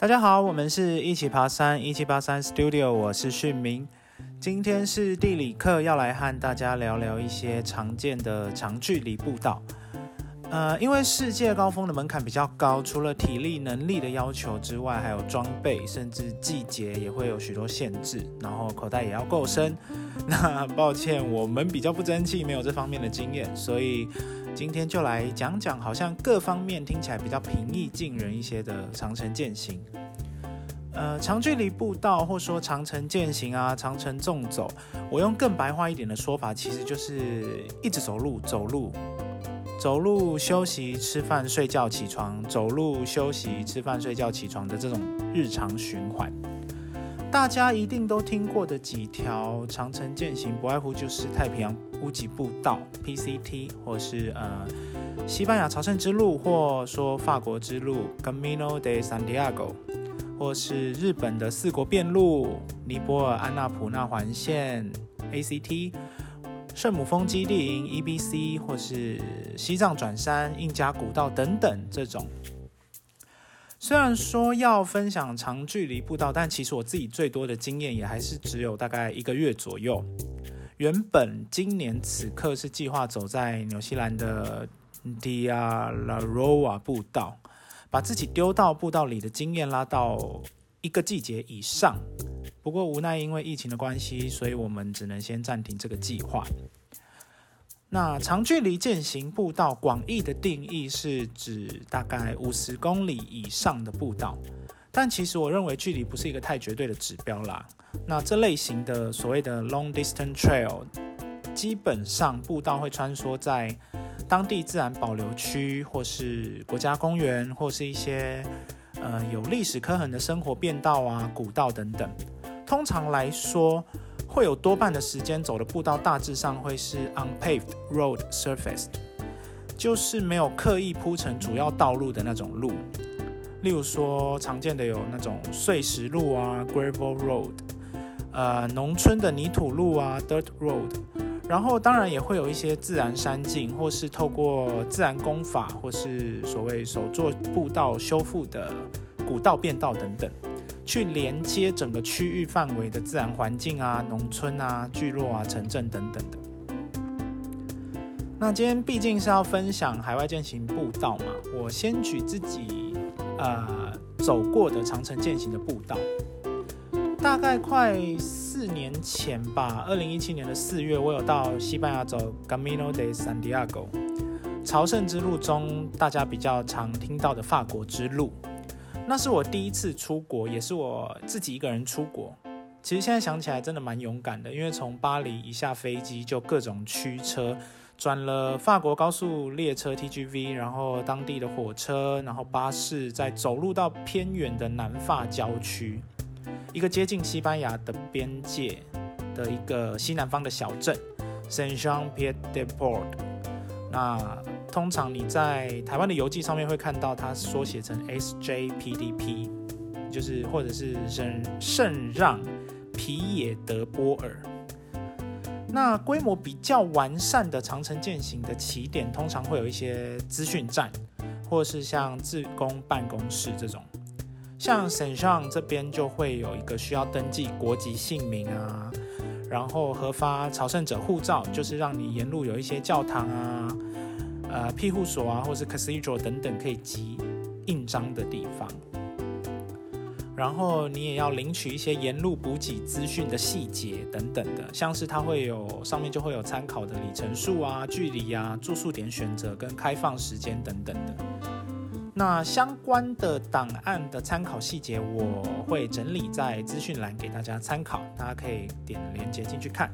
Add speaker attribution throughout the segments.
Speaker 1: 大家好，我们是一起爬山，一七八三 Studio，我是训明。今天是地理课，要来和大家聊聊一些常见的长距离步道。呃，因为世界高峰的门槛比较高，除了体力能力的要求之外，还有装备，甚至季节也会有许多限制。然后口袋也要够深。那抱歉，我们比较不争气，没有这方面的经验，所以今天就来讲讲，好像各方面听起来比较平易近人一些的长城践行。呃，长距离步道，或说长城践行啊，长城纵走，我用更白话一点的说法，其实就是一直走路，走路。走路休息、吃饭、睡觉、起床，走路休息、吃饭、睡觉、起床的这种日常循环，大家一定都听过的几条长城践行，不外乎就是太平洋屋脊步道 （PCT） 或是呃西班牙朝圣之路，或说法国之路 （Camino de Santiago），或是日本的四国遍路、尼泊尔安纳普纳环线 （ACT）。圣母峰基地营 （EBC） 或是西藏转山、印加古道等等，这种虽然说要分享长距离步道，但其实我自己最多的经验也还是只有大概一个月左右。原本今年此刻是计划走在纽西兰的 Diaroa 步道，把自己丢到步道里的经验拉到一个季节以上。不过无奈因为疫情的关系，所以我们只能先暂停这个计划。那长距离践行步道广义的定义是指大概五十公里以上的步道，但其实我认为距离不是一个太绝对的指标啦。那这类型的所谓的 long distance trail，基本上步道会穿梭在当地自然保留区，或是国家公园，或是一些呃有历史刻痕的生活便道啊、古道等等。通常来说，会有多半的时间走的步道大致上会是 unpaved road surface，就是没有刻意铺成主要道路的那种路。例如说，常见的有那种碎石路啊 gravel road，呃，农村的泥土路啊 dirt road，然后当然也会有一些自然山径，或是透过自然工法或是所谓手作步道修复的古道便道等等。去连接整个区域范围的自然环境啊、农村啊、聚落啊、城镇等等的。那今天毕竟是要分享海外践行步道嘛，我先举自己呃走过的长城践行的步道。大概快四年前吧，二零一七年的四月，我有到西班牙走 Camino de Santiago，朝圣之路中大家比较常听到的法国之路。那是我第一次出国，也是我自己一个人出国。其实现在想起来真的蛮勇敢的，因为从巴黎一下飞机就各种驱车，转了法国高速列车 TGV，然后当地的火车，然后巴士，再走路到偏远的南法郊区，一个接近西班牙的边界的一个西南方的小镇 Saint Jean Pied de Port。那通常你在台湾的邮寄上面会看到它缩写成 SJPDP，就是或者是圣圣让皮耶德波尔。那规模比较完善的长城践行的起点，通常会有一些资讯站，或是像自工办公室这种。像圣让这边就会有一个需要登记国籍姓名啊，然后核发朝圣者护照，就是让你沿路有一些教堂啊。呃，庇护所啊，或是 cathedral 等等可以集印章的地方。然后你也要领取一些沿路补给资讯的细节等等的，像是它会有上面就会有参考的里程数啊、距离啊、住宿点选择跟开放时间等等的。那相关的档案的参考细节，我会整理在资讯栏给大家参考，大家可以点连接进去看。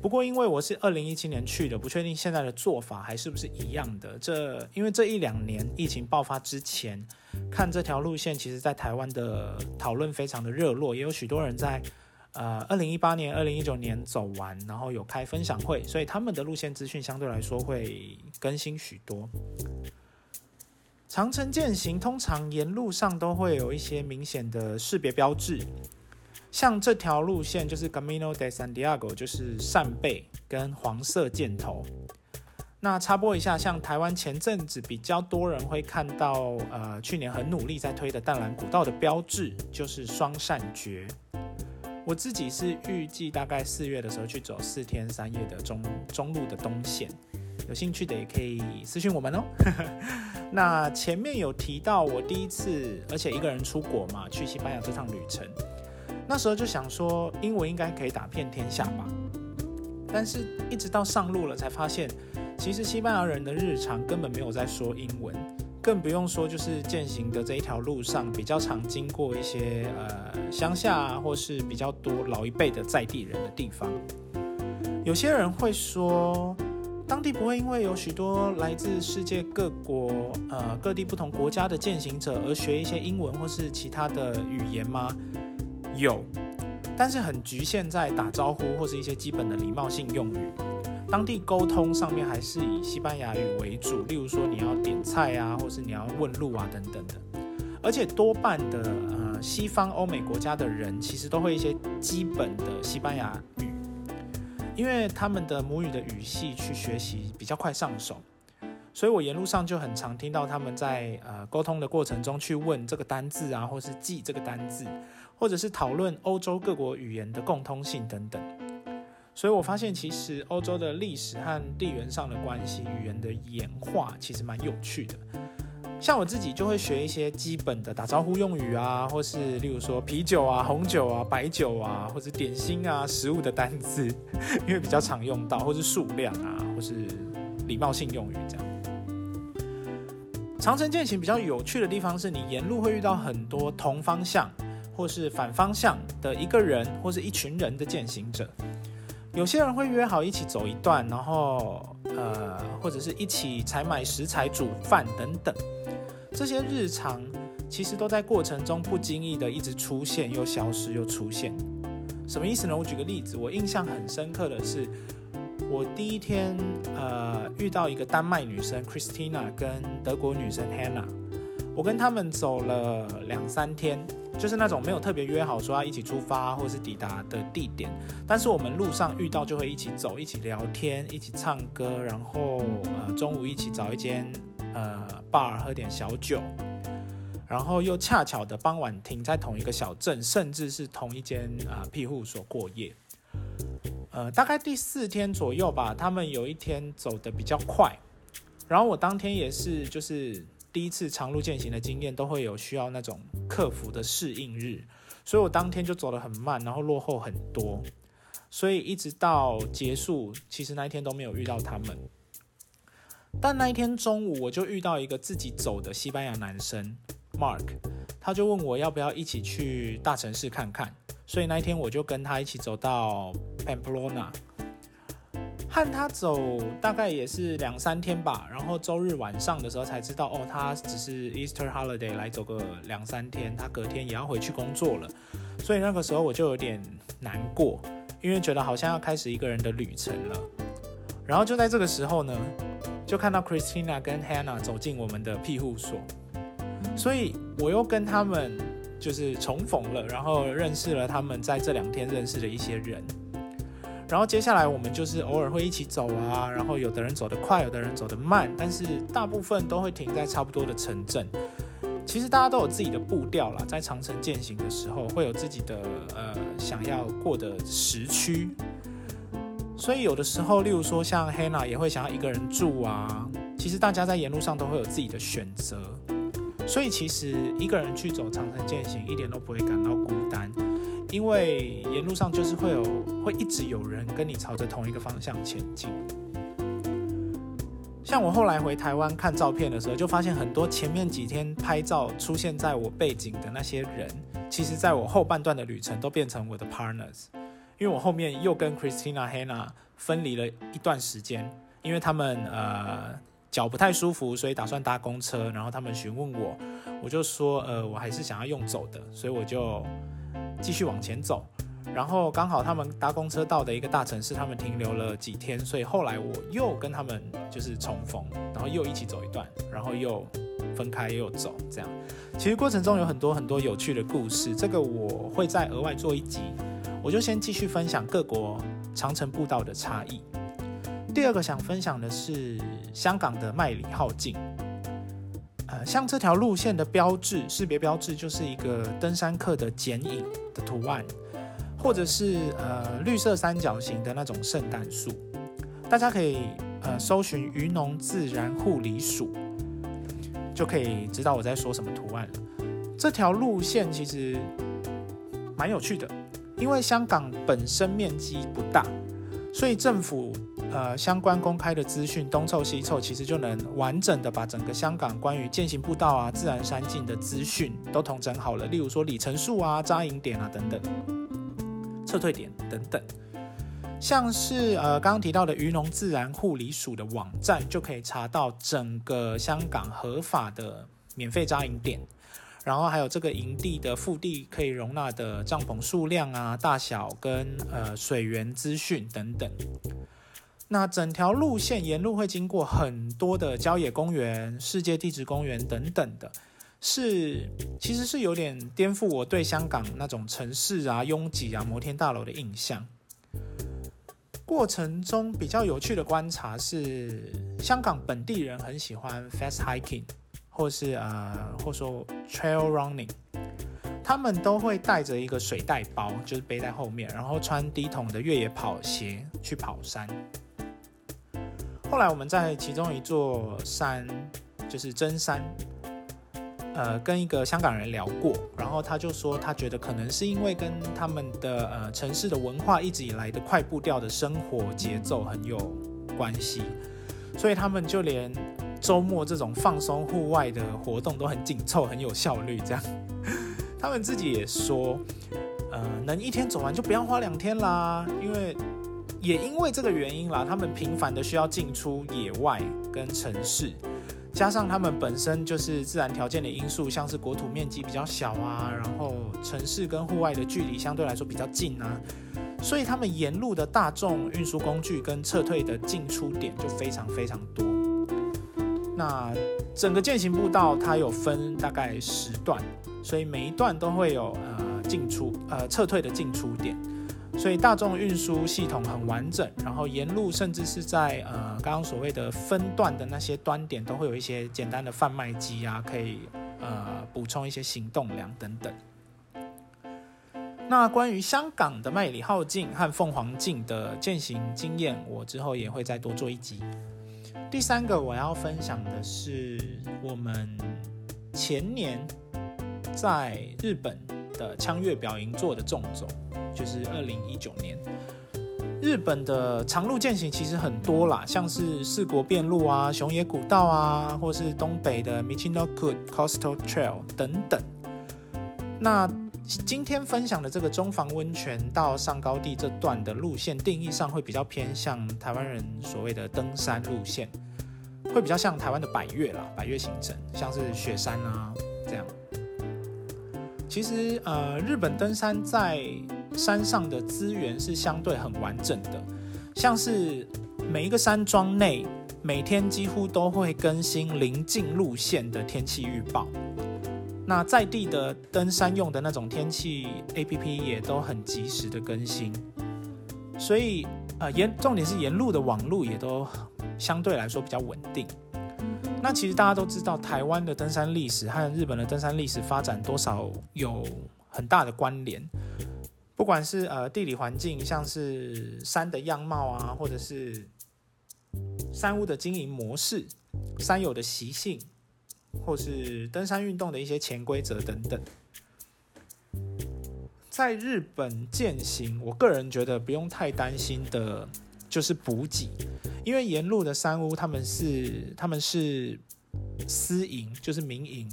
Speaker 1: 不过，因为我是二零一七年去的，不确定现在的做法还是不是一样的。这因为这一两年疫情爆发之前，看这条路线，其实在台湾的讨论非常的热络，也有许多人在呃二零一八年、二零一九年走完，然后有开分享会，所以他们的路线资讯相对来说会更新许多。长城践行通常沿路上都会有一些明显的识别标志。像这条路线就是 Camino de Santiago，就是扇贝跟黄色箭头。那插播一下，像台湾前阵子比较多人会看到，呃，去年很努力在推的淡蓝古道的标志就是双扇诀。我自己是预计大概四月的时候去走四天三夜的中中路的东线，有兴趣的也可以私信我们哦。那前面有提到我第一次，而且一个人出国嘛，去西班牙这趟旅程，那时候就想说英文应该可以打遍天下吧。但是一直到上路了才发现，其实西班牙人的日常根本没有在说英文，更不用说就是践行的这一条路上比较常经过一些呃乡下，或是比较多老一辈的在地人的地方。有些人会说，当地不会因为有许多来自世界各国呃各地不同国家的践行者而学一些英文或是其他的语言吗？有。但是很局限在打招呼或是一些基本的礼貌性用语，当地沟通上面还是以西班牙语为主。例如说你要点菜啊，或是你要问路啊等等的。而且多半的呃西方欧美国家的人其实都会一些基本的西班牙语，因为他们的母语的语系去学习比较快上手。所以我沿路上就很常听到他们在呃沟通的过程中去问这个单字啊，或是记这个单字。或者是讨论欧洲各国语言的共通性等等，所以我发现其实欧洲的历史和地缘上的关系、语言的演化其实蛮有趣的。像我自己就会学一些基本的打招呼用语啊，或是例如说啤酒啊、红酒啊、白酒啊，或者点心啊、食物的单字，因为比较常用到，或是数量啊，或是礼貌性用语这样。长城践行比较有趣的地方是你沿路会遇到很多同方向。或是反方向的一个人，或是一群人的践行者，有些人会约好一起走一段，然后呃，或者是一起采买食材、煮饭等等。这些日常其实都在过程中不经意的一直出现，又消失，又出现。什么意思呢？我举个例子，我印象很深刻的是，我第一天呃遇到一个丹麦女生 Christina 跟德国女生 Hannah，我跟他们走了两三天。就是那种没有特别约好说要一起出发或是抵达的地点，但是我们路上遇到就会一起走、一起聊天、一起唱歌，然后呃中午一起找一间呃 bar 喝点小酒，然后又恰巧的傍晚停在同一个小镇，甚至是同一间啊庇护所过夜。呃，大概第四天左右吧，他们有一天走的比较快，然后我当天也是就是。第一次长路践行的经验都会有需要那种克服的适应日，所以我当天就走得很慢，然后落后很多，所以一直到结束，其实那一天都没有遇到他们。但那一天中午，我就遇到一个自己走的西班牙男生 Mark，他就问我要不要一起去大城市看看，所以那一天我就跟他一起走到 Pamplona。和他走大概也是两三天吧，然后周日晚上的时候才知道，哦，他只是 Easter holiday 来走个两三天，他隔天也要回去工作了，所以那个时候我就有点难过，因为觉得好像要开始一个人的旅程了。然后就在这个时候呢，就看到 Christina 跟 Hannah 走进我们的庇护所，所以我又跟他们就是重逢了，然后认识了他们在这两天认识的一些人。然后接下来我们就是偶尔会一起走啊，然后有的人走得快，有的人走得慢，但是大部分都会停在差不多的城镇。其实大家都有自己的步调啦，在长城践行的时候会有自己的呃想要过的时区。所以有的时候，例如说像 Hannah 也会想要一个人住啊。其实大家在沿路上都会有自己的选择，所以其实一个人去走长城践行一点都不会感到孤单。因为沿路上就是会有，会一直有人跟你朝着同一个方向前进。像我后来回台湾看照片的时候，就发现很多前面几天拍照出现在我背景的那些人，其实在我后半段的旅程都变成我的 partners。因为我后面又跟 Christina Hannah 分离了一段时间，因为他们呃脚不太舒服，所以打算搭公车。然后他们询问我，我就说呃我还是想要用走的，所以我就。继续往前走，然后刚好他们搭公车到的一个大城市，他们停留了几天，所以后来我又跟他们就是重逢，然后又一起走一段，然后又分开又走，这样。其实过程中有很多很多有趣的故事，这个我会再额外做一集。我就先继续分享各国长城步道的差异。第二个想分享的是香港的麦理浩径。呃，像这条路线的标志识别标志就是一个登山客的剪影的图案，或者是呃绿色三角形的那种圣诞树。大家可以呃搜寻渔农自然护理署，就可以知道我在说什么图案了。这条路线其实蛮有趣的，因为香港本身面积不大，所以政府。呃，相关公开的资讯东凑西凑，其实就能完整的把整个香港关于践行步道啊、自然山径的资讯都统整好了。例如说里程数啊、扎营点啊等等、撤退点等等，像是呃刚刚提到的渔农自然护理署的网站，就可以查到整个香港合法的免费扎营点，然后还有这个营地的腹地可以容纳的帐篷数量啊、大小跟呃水源资讯等等。那整条路线沿路会经过很多的郊野公园、世界地质公园等等的，是其实是有点颠覆我对香港那种城市啊、拥挤啊、摩天大楼的印象。过程中比较有趣的观察是，香港本地人很喜欢 fast hiking，或是呃，或说 trail running，他们都会带着一个水袋包，就是背在后面，然后穿低筒的越野跑鞋去跑山。后来我们在其中一座山，就是真山，呃，跟一个香港人聊过，然后他就说，他觉得可能是因为跟他们的呃城市的文化一直以来的快步调的生活节奏很有关系，所以他们就连周末这种放松户外的活动都很紧凑，很有效率。这样，他们自己也说，呃，能一天走完就不要花两天啦，因为。也因为这个原因啦，他们频繁的需要进出野外跟城市，加上他们本身就是自然条件的因素，像是国土面积比较小啊，然后城市跟户外的距离相对来说比较近啊，所以他们沿路的大众运输工具跟撤退的进出点就非常非常多。那整个践行步道它有分大概十段，所以每一段都会有呃进出呃撤退的进出点。所以大众运输系统很完整，然后沿路甚至是在呃刚刚所谓的分段的那些端点，都会有一些简单的贩卖机啊，可以呃补充一些行动粮等等。那关于香港的麦里浩径和凤凰径的践行经验，我之后也会再多做一集。第三个我要分享的是我们前年在日本的枪月表营做的纵走。就是二零一九年，日本的长路践行其实很多啦，像是四国遍路啊、熊野古道啊，或是东北的 Michinoku Coastal Trail 等等。那今天分享的这个中房温泉到上高地这段的路线，定义上会比较偏向台湾人所谓的登山路线，会比较像台湾的百越啦，百越行程，像是雪山啊这样。其实呃，日本登山在山上的资源是相对很完整的，像是每一个山庄内每天几乎都会更新临近路线的天气预报，那在地的登山用的那种天气 A P P 也都很及时的更新，所以呃沿重点是沿路的网路也都相对来说比较稳定。那其实大家都知道，台湾的登山历史和日本的登山历史发展多少有很大的关联。不管是呃地理环境，像是山的样貌啊，或者是山屋的经营模式、山友的习性，或是登山运动的一些潜规则等等，在日本践行，我个人觉得不用太担心的，就是补给，因为沿路的山屋他们是他们是私营，就是民营。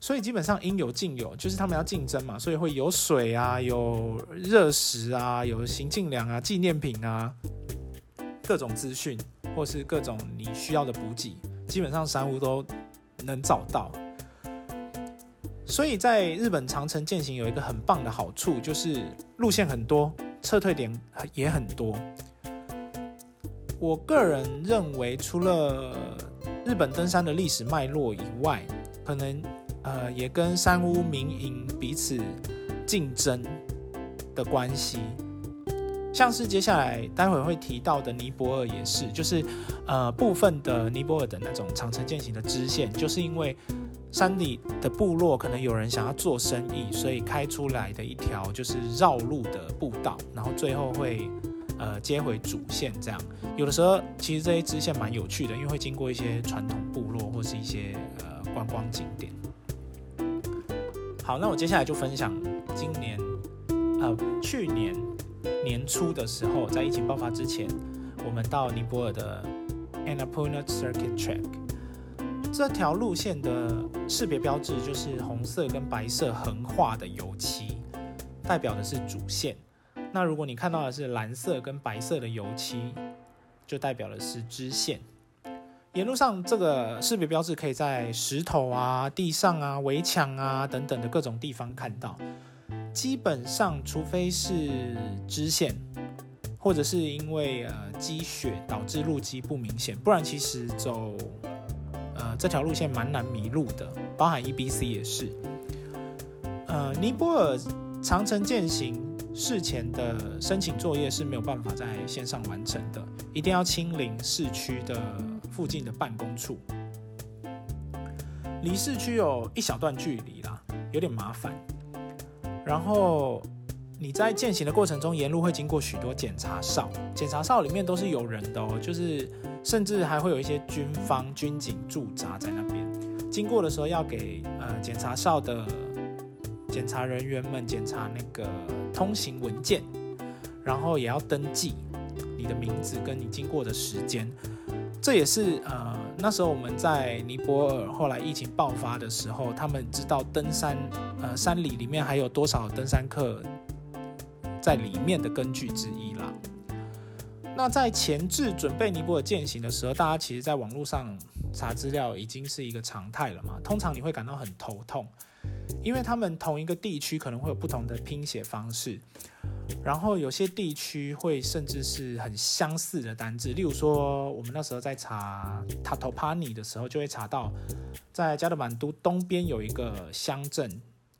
Speaker 1: 所以基本上应有尽有，就是他们要竞争嘛，所以会有水啊，有热食啊，有行进粮啊，纪念品啊，各种资讯或是各种你需要的补给，基本上山屋都能找到。所以在日本长城践行有一个很棒的好处，就是路线很多，撤退点也很多。我个人认为，除了日本登山的历史脉络以外，可能。呃，也跟山屋民营彼此竞争的关系，像是接下来待会会提到的尼泊尔也是，就是呃部分的尼泊尔的那种长城践行的支线，就是因为山里的部落可能有人想要做生意，所以开出来的一条就是绕路的步道，然后最后会呃接回主线这样。有的时候其实这些支线蛮有趣的，因为会经过一些传统部落或是一些呃观光景点。好，那我接下来就分享今年呃去年。年初的时候，在疫情爆发之前，我们到尼泊尔的 Annapurna Circuit Track 这条路线的识别标志就是红色跟白色横画的油漆，代表的是主线。那如果你看到的是蓝色跟白色的油漆，就代表的是支线。沿路上这个识别标志可以在石头啊、地上啊、围墙啊等等的各种地方看到。基本上，除非是支线，或者是因为呃积雪导致路基不明显，不然其实走呃这条路线蛮难迷路的，包含 E B C 也是。呃，尼泊尔长城践行事前的申请作业是没有办法在线上完成的，一定要亲临市区的附近的办公处，离市区有一小段距离啦，有点麻烦。然后你在践行的过程中，沿路会经过许多检查哨，检查哨里面都是有人的哦，就是甚至还会有一些军方军警驻扎在那边。经过的时候要给呃检查哨的检查人员们检查那个通行文件，然后也要登记你的名字跟你经过的时间。这也是呃那时候我们在尼泊尔后来疫情爆发的时候，他们知道登山呃山里里面还有多少登山客在里面的根据之一啦。那在前置准备尼泊尔践行的时候，大家其实在网络上查资料已经是一个常态了嘛。通常你会感到很头痛，因为他们同一个地区可能会有不同的拼写方式。然后有些地区会甚至是很相似的单字，例如说我们那时候在查塔托帕尼的时候，就会查到在加德满都东边有一个乡镇，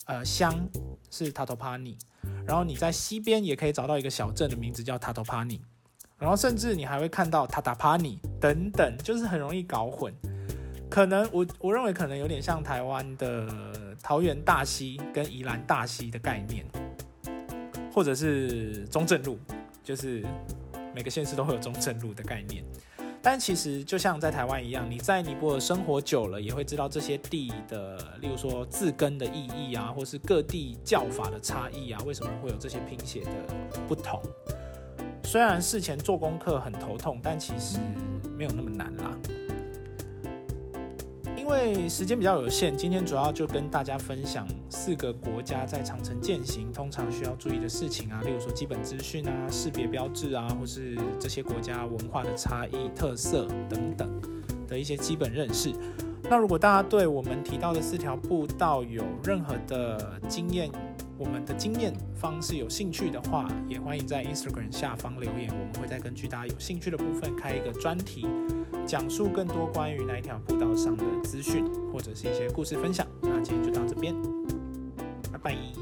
Speaker 1: 呃乡是塔托帕尼，然后你在西边也可以找到一个小镇的名字叫塔托帕尼，然后甚至你还会看到塔塔帕尼等等，就是很容易搞混。可能我我认为可能有点像台湾的桃园大溪跟宜兰大溪的概念。或者是中正路，就是每个县市都会有中正路的概念。但其实就像在台湾一样，你在尼泊尔生活久了，也会知道这些地的，例如说字根的意义啊，或是各地叫法的差异啊，为什么会有这些拼写的不同？虽然事前做功课很头痛，但其实没有那么难啦。因为时间比较有限，今天主要就跟大家分享四个国家在长城践行通常需要注意的事情啊，例如说基本资讯啊、识别标志啊，或是这些国家文化的差异、特色等等的一些基本认识。那如果大家对我们提到的四条步道有任何的经验，我们的经验方式有兴趣的话，也欢迎在 Instagram 下方留言，我们会再根据大家有兴趣的部分开一个专题，讲述更多关于那一条步道上的资讯或者是一些故事分享。那今天就到这边，拜拜。